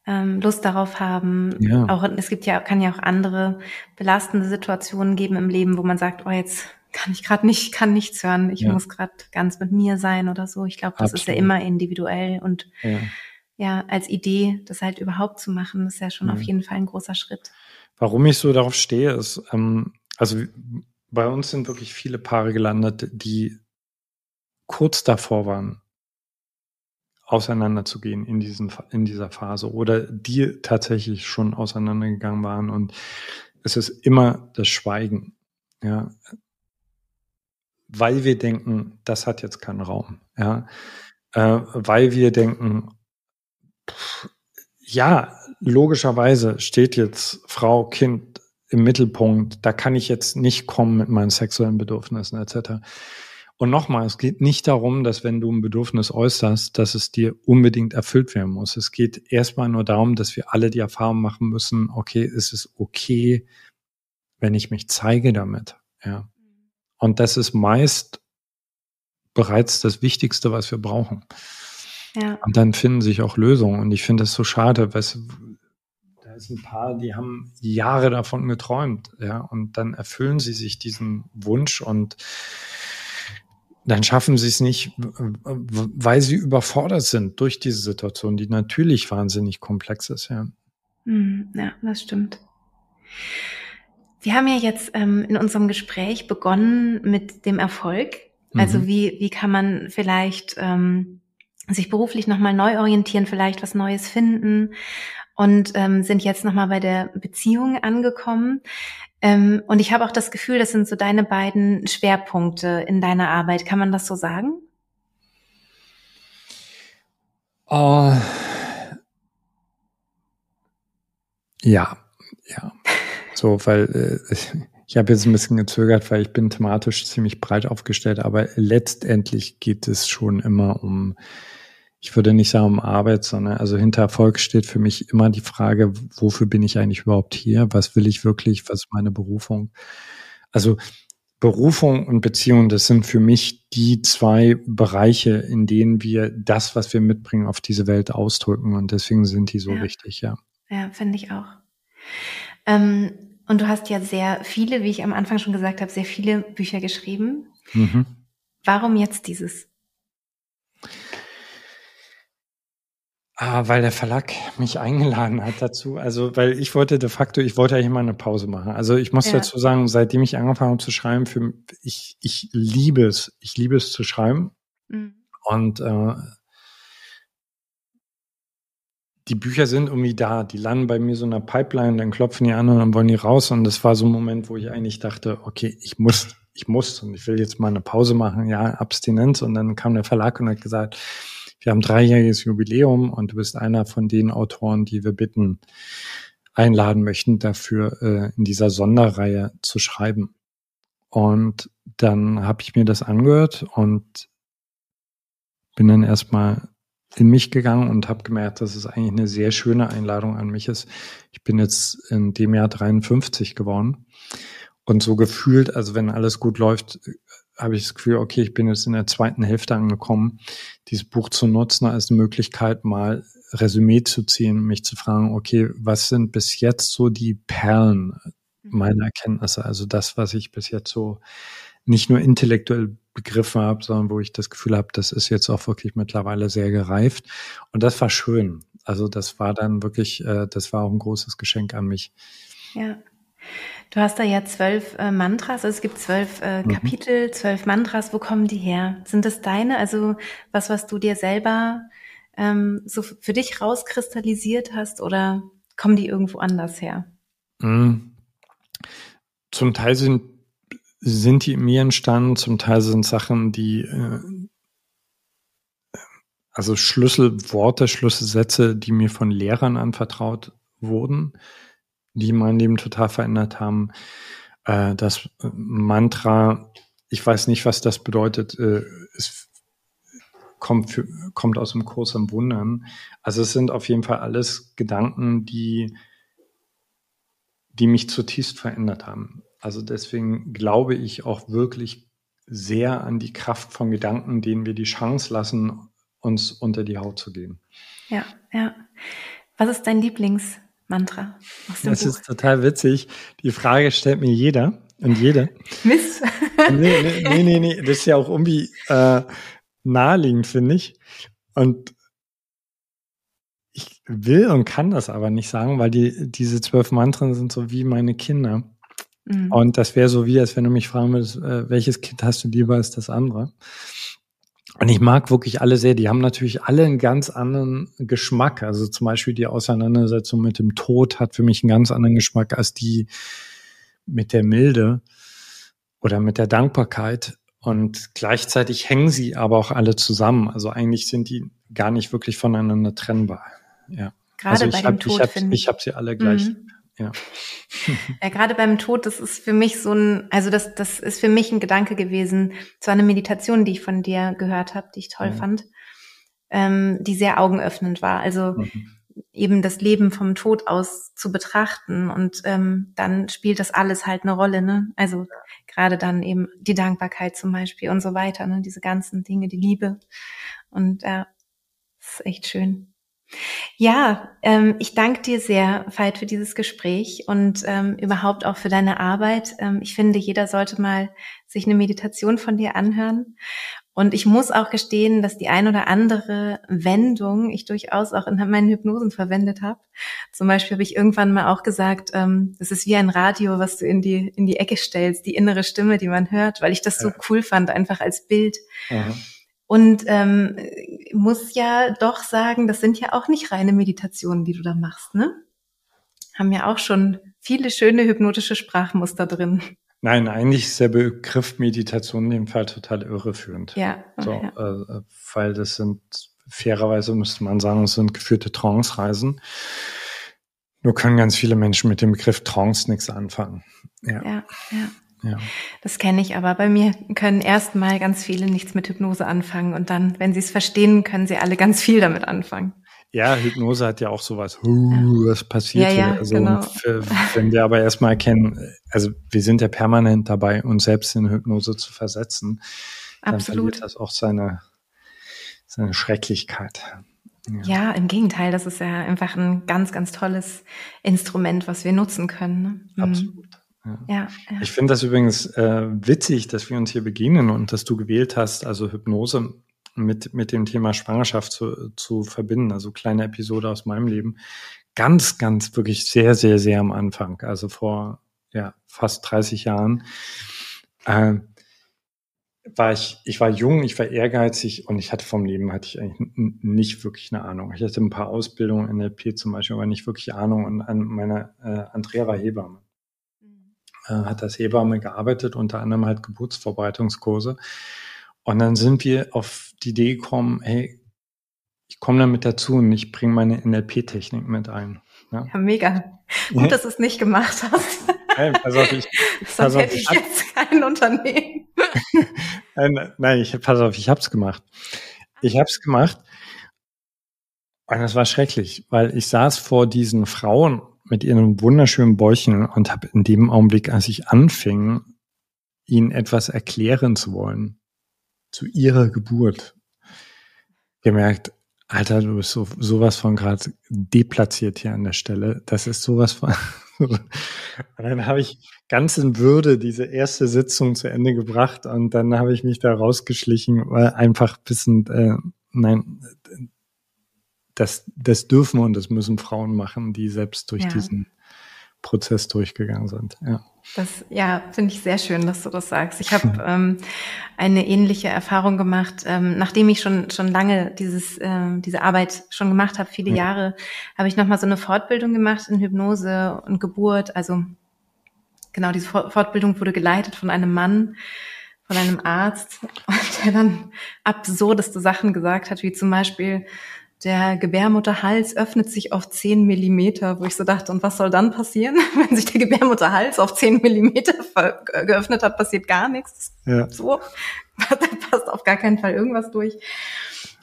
ähm, Lust darauf haben. Ja. Auch es gibt ja, kann ja auch andere belastende Situationen geben im Leben, wo man sagt, oh, jetzt kann ich gerade nicht, kann nichts hören, ich ja. muss gerade ganz mit mir sein oder so. Ich glaube, das Absolut. ist ja immer individuell und ja. Ja. als Idee, das halt überhaupt zu machen, ist ja schon auf jeden Fall ein großer Schritt. Warum ich so darauf stehe, ist, ähm, also bei uns sind wirklich viele Paare gelandet, die kurz davor waren, auseinanderzugehen in diesen, in dieser Phase oder die tatsächlich schon auseinandergegangen waren und es ist immer das Schweigen, ja, weil wir denken, das hat jetzt keinen Raum, ja, äh, weil wir denken, ja, logischerweise steht jetzt Frau, Kind im Mittelpunkt, da kann ich jetzt nicht kommen mit meinen sexuellen Bedürfnissen etc. Und nochmal, es geht nicht darum, dass wenn du ein Bedürfnis äußerst, dass es dir unbedingt erfüllt werden muss. Es geht erstmal nur darum, dass wir alle die Erfahrung machen müssen, okay, ist es okay, wenn ich mich zeige damit, ja. Und das ist meist bereits das Wichtigste, was wir brauchen. Ja. Und dann finden sich auch Lösungen. Und ich finde das so schade, weil da ist ein paar, die haben Jahre davon geträumt, ja. Und dann erfüllen sie sich diesen Wunsch und dann schaffen sie es nicht, weil sie überfordert sind durch diese Situation, die natürlich wahnsinnig komplex ist, ja. Hm, ja, das stimmt. Wir haben ja jetzt ähm, in unserem Gespräch begonnen mit dem Erfolg. Also mhm. wie, wie kann man vielleicht ähm, sich beruflich nochmal neu orientieren, vielleicht was Neues finden und ähm, sind jetzt nochmal bei der Beziehung angekommen. Ähm, und ich habe auch das Gefühl, das sind so deine beiden Schwerpunkte in deiner Arbeit. Kann man das so sagen? Uh, ja, ja. So, weil äh, ich habe jetzt ein bisschen gezögert, weil ich bin thematisch ziemlich breit aufgestellt, aber letztendlich geht es schon immer um ich würde nicht sagen um Arbeit, sondern also hinter Erfolg steht für mich immer die Frage, wofür bin ich eigentlich überhaupt hier? Was will ich wirklich? Was ist meine Berufung? Also Berufung und Beziehung, das sind für mich die zwei Bereiche, in denen wir das, was wir mitbringen, auf diese Welt ausdrücken. Und deswegen sind die so ja. wichtig, ja. Ja, finde ich auch. Ähm, und du hast ja sehr viele, wie ich am Anfang schon gesagt habe, sehr viele Bücher geschrieben. Mhm. Warum jetzt dieses? Ah, weil der Verlag mich eingeladen hat dazu. Also, weil ich wollte de facto, ich wollte eigentlich mal eine Pause machen. Also ich muss ja. dazu sagen, seitdem ich angefangen habe zu schreiben, für ich, ich liebe es, ich liebe es zu schreiben. Mhm. Und äh, die Bücher sind irgendwie da, die landen bei mir so in der Pipeline, dann klopfen die an und dann wollen die raus. Und das war so ein Moment, wo ich eigentlich dachte, okay, ich muss, ich muss und ich will jetzt mal eine Pause machen, ja, Abstinenz. Und dann kam der Verlag und hat gesagt, wir haben dreijähriges Jubiläum und du bist einer von den Autoren, die wir bitten, einladen möchten, dafür äh, in dieser Sonderreihe zu schreiben. Und dann habe ich mir das angehört und bin dann erstmal in mich gegangen und habe gemerkt, dass es eigentlich eine sehr schöne Einladung an mich ist. Ich bin jetzt in dem Jahr 53 geworden und so gefühlt, also wenn alles gut läuft, habe ich das Gefühl, okay, ich bin jetzt in der zweiten Hälfte angekommen, dieses Buch zu nutzen als Möglichkeit, mal Resümee zu ziehen, mich zu fragen, okay, was sind bis jetzt so die Perlen meiner Erkenntnisse? Also das, was ich bis jetzt so nicht nur intellektuell begriffen habe, sondern wo ich das Gefühl habe, das ist jetzt auch wirklich mittlerweile sehr gereift. Und das war schön. Also das war dann wirklich, äh, das war auch ein großes Geschenk an mich. Ja. Du hast da ja zwölf äh, Mantras, also es gibt zwölf äh, mhm. Kapitel, zwölf Mantras. Wo kommen die her? Sind das deine? Also was, was du dir selber ähm, so für dich rauskristallisiert hast oder kommen die irgendwo anders her? Mhm. Zum Teil sind, sind die in mir entstanden, zum Teil sind Sachen, die äh, also Schlüsselworte, Schlüsselsätze, die mir von Lehrern anvertraut wurden die mein Leben total verändert haben. Äh, das Mantra, ich weiß nicht, was das bedeutet, äh, es kommt, für, kommt aus dem Kurs am Wundern. Also es sind auf jeden Fall alles Gedanken, die, die mich zutiefst verändert haben. Also deswegen glaube ich auch wirklich sehr an die Kraft von Gedanken, denen wir die Chance lassen, uns unter die Haut zu gehen. Ja, ja. Was ist dein Lieblings Mantra aus dem Das Buch. ist total witzig. Die Frage stellt mir jeder und jede. [laughs] Mist. nee, nee, nee, nee, nee, das ist ja auch irgendwie äh, naheliegend, finde ich. Und ich will und kann das aber nicht sagen, weil die, diese zwölf Mantren sind so wie meine Kinder. Mhm. Und das wäre so wie, als wenn du mich fragen würdest, äh, welches Kind hast du lieber als das andere. Und ich mag wirklich alle sehr. Die haben natürlich alle einen ganz anderen Geschmack. Also zum Beispiel die Auseinandersetzung mit dem Tod hat für mich einen ganz anderen Geschmack als die mit der Milde oder mit der Dankbarkeit. Und gleichzeitig hängen sie aber auch alle zusammen. Also eigentlich sind die gar nicht wirklich voneinander trennbar. Ja. Gerade also bei dem Tod, ich habe ich hab sie alle gleich. Mhm. Ja. ja, gerade beim Tod, das ist für mich so ein, also das, das ist für mich ein Gedanke gewesen. Es war eine Meditation, die ich von dir gehört habe, die ich toll ja. fand, ähm, die sehr augenöffnend war. Also mhm. eben das Leben vom Tod aus zu betrachten und ähm, dann spielt das alles halt eine Rolle, ne? Also gerade dann eben die Dankbarkeit zum Beispiel und so weiter, ne? Diese ganzen Dinge, die Liebe und ja, äh, ist echt schön. Ja, ähm, ich danke dir sehr, Veit, für dieses Gespräch und ähm, überhaupt auch für deine Arbeit. Ähm, ich finde, jeder sollte mal sich eine Meditation von dir anhören. Und ich muss auch gestehen, dass die ein oder andere Wendung ich durchaus auch in meinen Hypnosen verwendet habe. Zum Beispiel habe ich irgendwann mal auch gesagt, ähm, das ist wie ein Radio, was du in die, in die Ecke stellst, die innere Stimme, die man hört, weil ich das so cool fand, einfach als Bild. Aha. Und ähm, muss ja doch sagen, das sind ja auch nicht reine Meditationen, die du da machst, ne? Haben ja auch schon viele schöne hypnotische Sprachmuster drin. Nein, eigentlich ist der Begriff Meditation in dem Fall total irreführend. Ja. So, ja. Äh, weil das sind, fairerweise müsste man sagen, es sind geführte Trance-Reisen. Nur können ganz viele Menschen mit dem Begriff Trance nichts anfangen. Ja, ja. ja. Ja. Das kenne ich, aber bei mir können erstmal ganz viele nichts mit Hypnose anfangen und dann, wenn sie es verstehen, können sie alle ganz viel damit anfangen. Ja, Hypnose hat ja auch sowas, was passiert ja, ja, hier. Also genau. wenn wir aber erstmal erkennen, also wir sind ja permanent dabei, uns selbst in Hypnose zu versetzen, dann Absolut. verliert das auch seine, seine Schrecklichkeit. Ja. ja. im Gegenteil, das ist ja einfach ein ganz, ganz tolles Instrument, was wir nutzen können. Ne? Mhm. Absolut. Ja. ja, Ich finde das übrigens äh, witzig, dass wir uns hier begegnen und dass du gewählt hast, also Hypnose mit, mit dem Thema Schwangerschaft zu, zu verbinden. Also kleine Episode aus meinem Leben. Ganz, ganz wirklich sehr, sehr, sehr am Anfang. Also vor ja, fast 30 Jahren. Äh, war ich, ich war jung, ich war ehrgeizig und ich hatte vom Leben hatte ich eigentlich nicht wirklich eine Ahnung. Ich hatte ein paar Ausbildungen in NLP zum Beispiel, aber nicht wirklich Ahnung. Und an meine äh, Andrea war Hebamme. Äh, hat als Hebamme gearbeitet, unter anderem halt Geburtsvorbereitungskurse. Und dann sind wir auf die Idee gekommen, hey, ich komme damit dazu und ich bringe meine NLP-Technik mit ein. Ja, ja mega. Gut, ja. dass du es nicht gemacht hast. Hey, pass auf, ich, Sonst pass auf, hätte ich, ich jetzt kein Unternehmen. [laughs] Nein, ich, pass auf, ich hab's gemacht. Ich hab's gemacht. Und das war schrecklich, weil ich saß vor diesen Frauen mit ihren wunderschönen Bäuchen und habe in dem Augenblick, als ich anfing, ihnen etwas erklären zu wollen zu ihrer Geburt, gemerkt, Alter, du bist so, sowas von gerade deplatziert hier an der Stelle. Das ist sowas von. [laughs] und dann habe ich ganz in Würde diese erste Sitzung zu Ende gebracht und dann habe ich mich da rausgeschlichen, weil einfach bisschen, äh, nein, das, das dürfen und das müssen Frauen machen, die selbst durch ja. diesen Prozess durchgegangen sind. Ja. Das, ja, finde ich sehr schön, dass du das sagst. Ich habe [laughs] ähm, eine ähnliche Erfahrung gemacht, ähm, nachdem ich schon schon lange dieses ähm, diese Arbeit schon gemacht habe, viele ja. Jahre, habe ich noch mal so eine Fortbildung gemacht in Hypnose und Geburt. Also genau diese Fortbildung wurde geleitet von einem Mann, von einem Arzt, [laughs] der dann absurdeste Sachen gesagt hat, wie zum Beispiel der Gebärmutterhals öffnet sich auf 10 Millimeter, wo ich so dachte, und was soll dann passieren? [laughs] Wenn sich der Gebärmutterhals auf 10 Millimeter geöffnet hat, passiert gar nichts. Ja. So, [laughs] da passt auf gar keinen Fall irgendwas durch.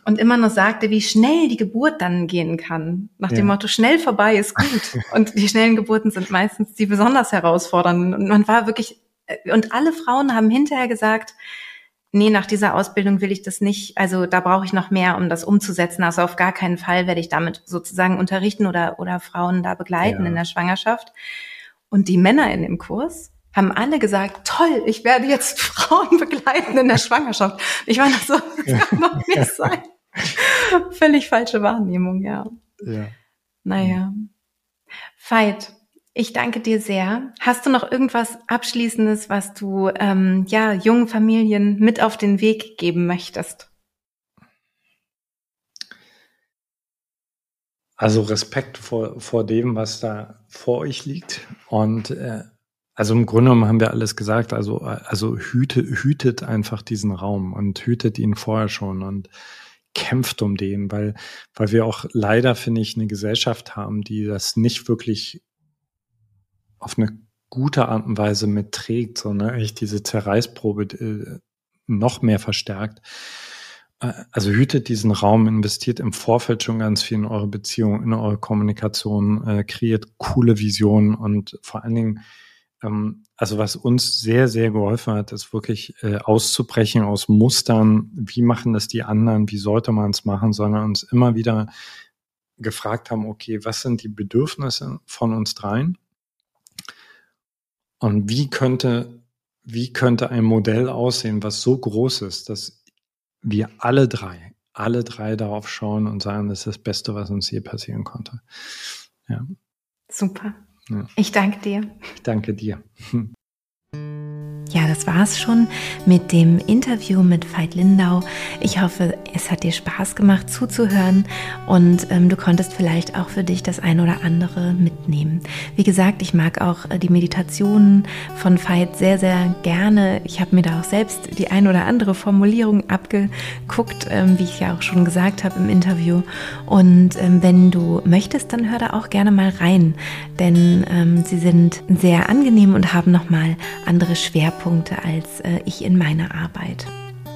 Und immer nur sagte, wie schnell die Geburt dann gehen kann. Nach dem Motto, schnell vorbei ist gut. [laughs] Und die schnellen Geburten sind meistens die besonders herausfordernden. Und man war wirklich, äh, und alle Frauen haben hinterher gesagt, nee, nach dieser Ausbildung will ich das nicht, also da brauche ich noch mehr, um das umzusetzen. Also auf gar keinen Fall werde ich damit sozusagen unterrichten oder, oder Frauen da begleiten ja. in der Schwangerschaft. Und die Männer in dem Kurs haben alle gesagt, toll, ich werde jetzt [laughs] Frauen begleiten in der Schwangerschaft. Ich war noch so, [laughs] das kann doch nicht sein. Völlig falsche Wahrnehmung, ja. Ja. Naja. Veit, ich danke dir sehr. Hast du noch irgendwas Abschließendes, was du ähm, ja jungen Familien mit auf den Weg geben möchtest? Also Respekt vor, vor dem, was da vor euch liegt. Und äh, also im Grunde genommen haben wir alles gesagt. Also, also hüte, hütet einfach diesen Raum und hütet ihn vorher schon und kämpft um den, weil, weil wir auch leider, finde ich, eine Gesellschaft haben, die das nicht wirklich auf eine gute Art und Weise mitträgt, sondern echt diese Zerreißprobe äh, noch mehr verstärkt. Äh, also hütet diesen Raum, investiert im Vorfeld schon ganz viel in eure Beziehung, in eure Kommunikation, äh, kreiert coole Visionen und vor allen Dingen, ähm, also was uns sehr, sehr geholfen hat, ist wirklich äh, auszubrechen aus Mustern, wie machen das die anderen, wie sollte man es machen, sondern uns immer wieder gefragt haben, okay, was sind die Bedürfnisse von uns dreien? Und wie könnte, wie könnte ein Modell aussehen, was so groß ist, dass wir alle drei, alle drei darauf schauen und sagen, das ist das Beste, was uns je passieren konnte. Ja. Super. Ja. Ich danke dir. Ich danke dir. [laughs] Ja, das war's schon mit dem Interview mit Veit Lindau. Ich hoffe, es hat dir Spaß gemacht zuzuhören und ähm, du konntest vielleicht auch für dich das ein oder andere mitnehmen. Wie gesagt, ich mag auch äh, die Meditationen von Veit sehr, sehr gerne. Ich habe mir da auch selbst die ein oder andere Formulierung abgeguckt, ähm, wie ich ja auch schon gesagt habe im Interview. Und ähm, wenn du möchtest, dann hör da auch gerne mal rein, denn ähm, sie sind sehr angenehm und haben nochmal andere Schwerpunkte Schwerpunkte als äh, ich in meiner Arbeit.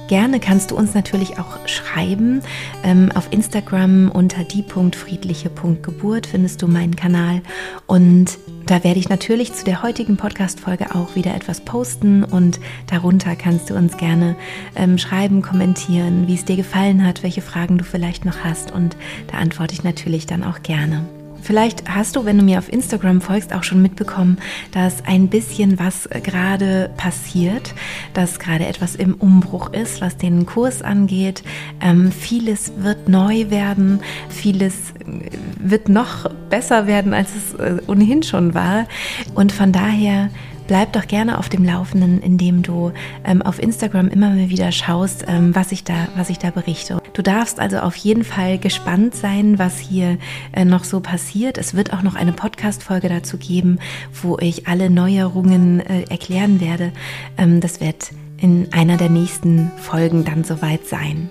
Gerne kannst du uns natürlich auch schreiben. Ähm, auf Instagram unter die.friedliche.geburt findest du meinen Kanal. Und da werde ich natürlich zu der heutigen Podcast-Folge auch wieder etwas posten. Und darunter kannst du uns gerne ähm, schreiben, kommentieren, wie es dir gefallen hat, welche Fragen du vielleicht noch hast. Und da antworte ich natürlich dann auch gerne. Vielleicht hast du, wenn du mir auf Instagram folgst, auch schon mitbekommen, dass ein bisschen was gerade passiert, dass gerade etwas im Umbruch ist, was den Kurs angeht. Ähm, vieles wird neu werden, vieles äh, wird noch besser werden, als es äh, ohnehin schon war. Und von daher bleib doch gerne auf dem Laufenden, indem du ähm, auf Instagram immer mal wieder schaust, ähm, was ich da, was ich da berichte. Du darfst also auf jeden Fall gespannt sein, was hier äh, noch so passiert. Es wird auch noch eine Podcast-Folge dazu geben, wo ich alle Neuerungen äh, erklären werde. Ähm, das wird in einer der nächsten Folgen dann soweit sein.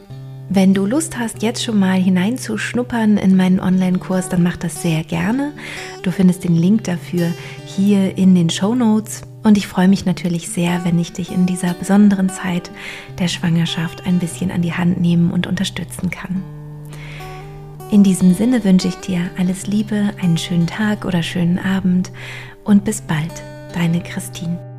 Wenn du Lust hast, jetzt schon mal hineinzuschnuppern in meinen Online-Kurs, dann mach das sehr gerne. Du findest den Link dafür hier in den Show Notes. Und ich freue mich natürlich sehr, wenn ich dich in dieser besonderen Zeit der Schwangerschaft ein bisschen an die Hand nehmen und unterstützen kann. In diesem Sinne wünsche ich dir alles Liebe, einen schönen Tag oder schönen Abend und bis bald, deine Christine.